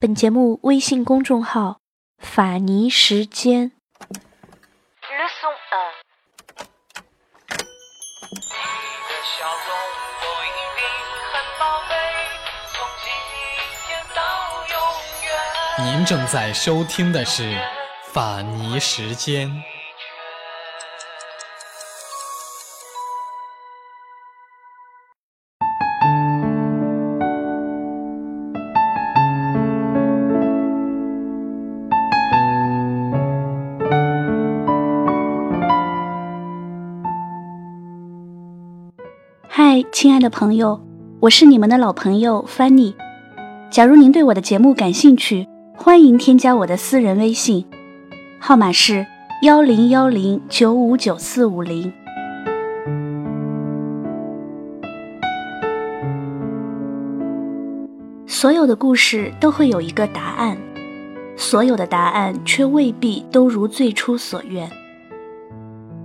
本节目微信公众号“法尼时间”。您正在收听的是《法尼时间》。嗨，亲爱的朋友，我是你们的老朋友 Fanny。假如您对我的节目感兴趣，欢迎添加我的私人微信，号码是幺零幺零九五九四五零。所有的故事都会有一个答案，所有的答案却未必都如最初所愿。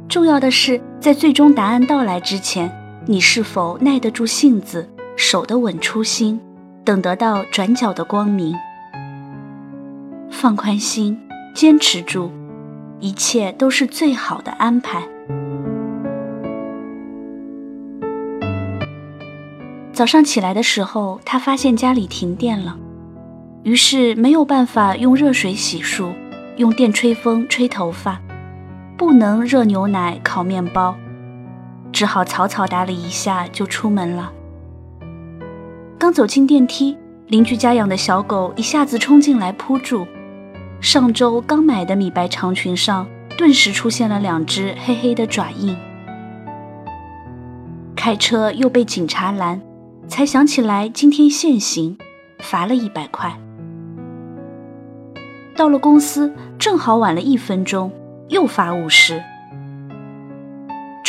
重要的是，在最终答案到来之前。你是否耐得住性子，守得稳初心，等得到转角的光明？放宽心，坚持住，一切都是最好的安排。早上起来的时候，他发现家里停电了，于是没有办法用热水洗漱，用电吹风吹头发，不能热牛奶烤面包。只好草草打理一下就出门了。刚走进电梯，邻居家养的小狗一下子冲进来扑住，上周刚买的米白长裙上顿时出现了两只黑黑的爪印。开车又被警察拦，才想起来今天限行，罚了一百块。到了公司正好晚了一分钟，又罚五十。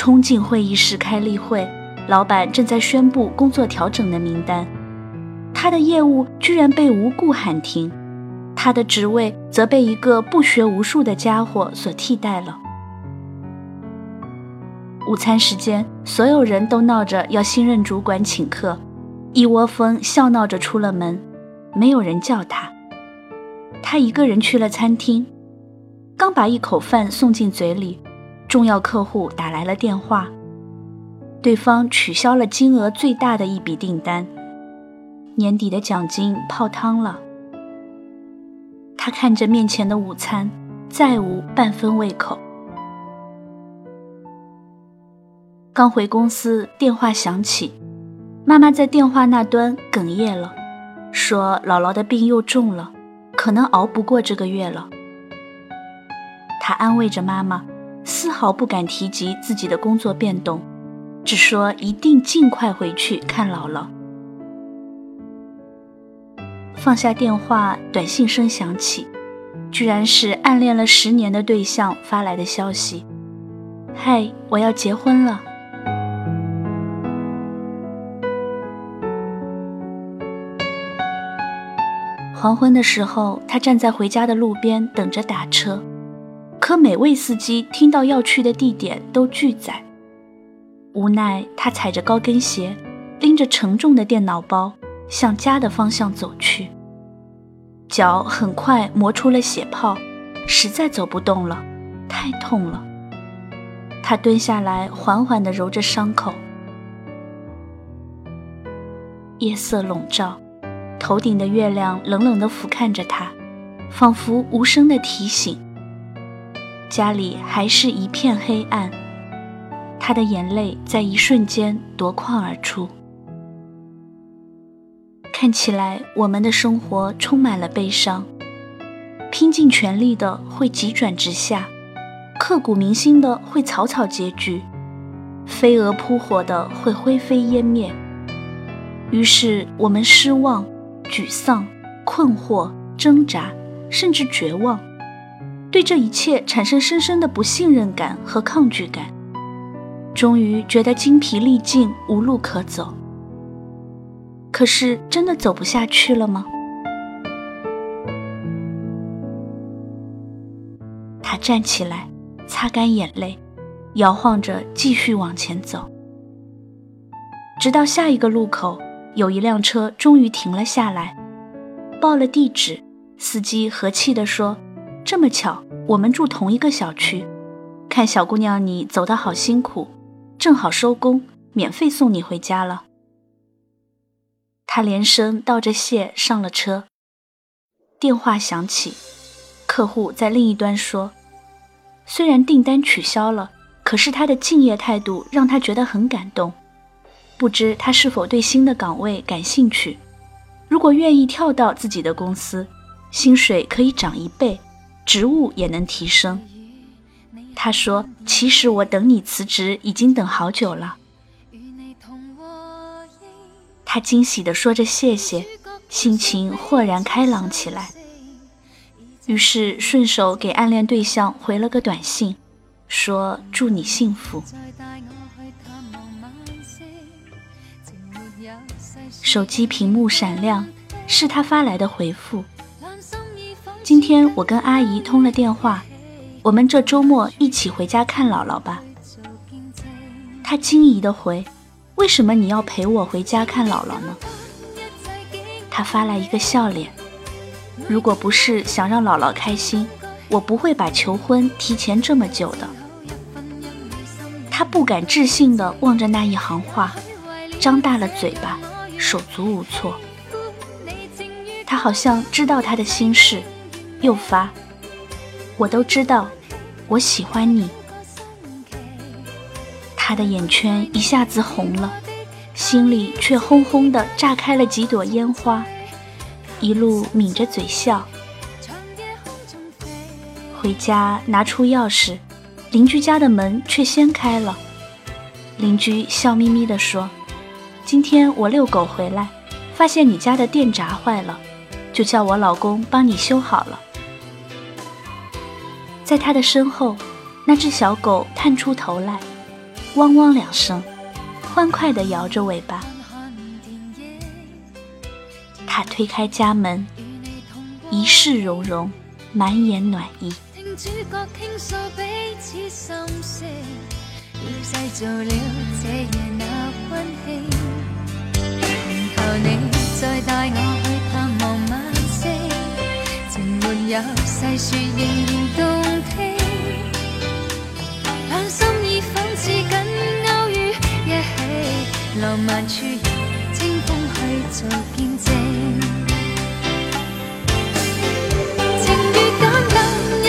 冲进会议室开例会，老板正在宣布工作调整的名单，他的业务居然被无故喊停，他的职位则被一个不学无术的家伙所替代了。午餐时间，所有人都闹着要新任主管请客，一窝蜂笑闹着出了门，没有人叫他，他一个人去了餐厅，刚把一口饭送进嘴里。重要客户打来了电话，对方取消了金额最大的一笔订单，年底的奖金泡汤了。他看着面前的午餐，再无半分胃口。刚回公司，电话响起，妈妈在电话那端哽咽了，说姥姥的病又重了，可能熬不过这个月了。他安慰着妈妈。毫不敢提及自己的工作变动，只说一定尽快回去看姥姥。放下电话，短信声响起，居然是暗恋了十年的对象发来的消息：“嗨，我要结婚了。”黄昏的时候，他站在回家的路边等着打车。可每位司机听到要去的地点都拒载，无奈他踩着高跟鞋，拎着沉重的电脑包向家的方向走去。脚很快磨出了血泡，实在走不动了，太痛了。他蹲下来，缓缓地揉着伤口。夜色笼罩，头顶的月亮冷冷地俯瞰着他，仿佛无声的提醒。家里还是一片黑暗，他的眼泪在一瞬间夺眶而出。看起来我们的生活充满了悲伤，拼尽全力的会急转直下，刻骨铭心的会草草结局，飞蛾扑火的会灰飞烟灭。于是我们失望、沮丧、困惑、挣扎，甚至绝望。对这一切产生深深的不信任感和抗拒感，终于觉得精疲力尽，无路可走。可是，真的走不下去了吗？他站起来，擦干眼泪，摇晃着继续往前走，直到下一个路口，有一辆车终于停了下来。报了地址，司机和气地说：“这么巧，我们住同一个小区。看小姑娘你走得好辛苦，正好收工，免费送你回家了。”他连声道着谢，上了车。电话响起，客户在另一端说：“虽然订单取消了，可是他的敬业态度让他觉得很感动。不知他是否对新的岗位感兴趣？如果愿意跳到自己的公司，薪水可以涨一倍，职务也能提升。”他说：“其实我等你辞职已经等好久了。”他惊喜地说着谢谢，心情豁然开朗起来。于是顺手给暗恋对象回了个短信，说祝你幸福。手机屏幕闪亮，是他发来的回复。今天我跟阿姨通了电话，我们这周末一起回家看姥姥吧。她惊疑的回。为什么你要陪我回家看姥姥呢？他发来一个笑脸。如果不是想让姥姥开心，我不会把求婚提前这么久的。他不敢置信地望着那一行话，张大了嘴巴，手足无措。他好像知道他的心事，又发：“我都知道，我喜欢你。”他的眼圈一下子红了，心里却轰轰地炸开了几朵烟花，一路抿着嘴笑。回家拿出钥匙，邻居家的门却先开了。邻居笑眯眯地说：“今天我遛狗回来，发现你家的电闸坏了，就叫我老公帮你修好了。”在他的身后，那只小狗探出头来。汪汪两声，欢快地摇着尾巴。他推开家门，一世融融，满眼暖意。没有细说，仍然动听。两心已仿似紧勾于一起，浪漫处由清风去做见证。情与感。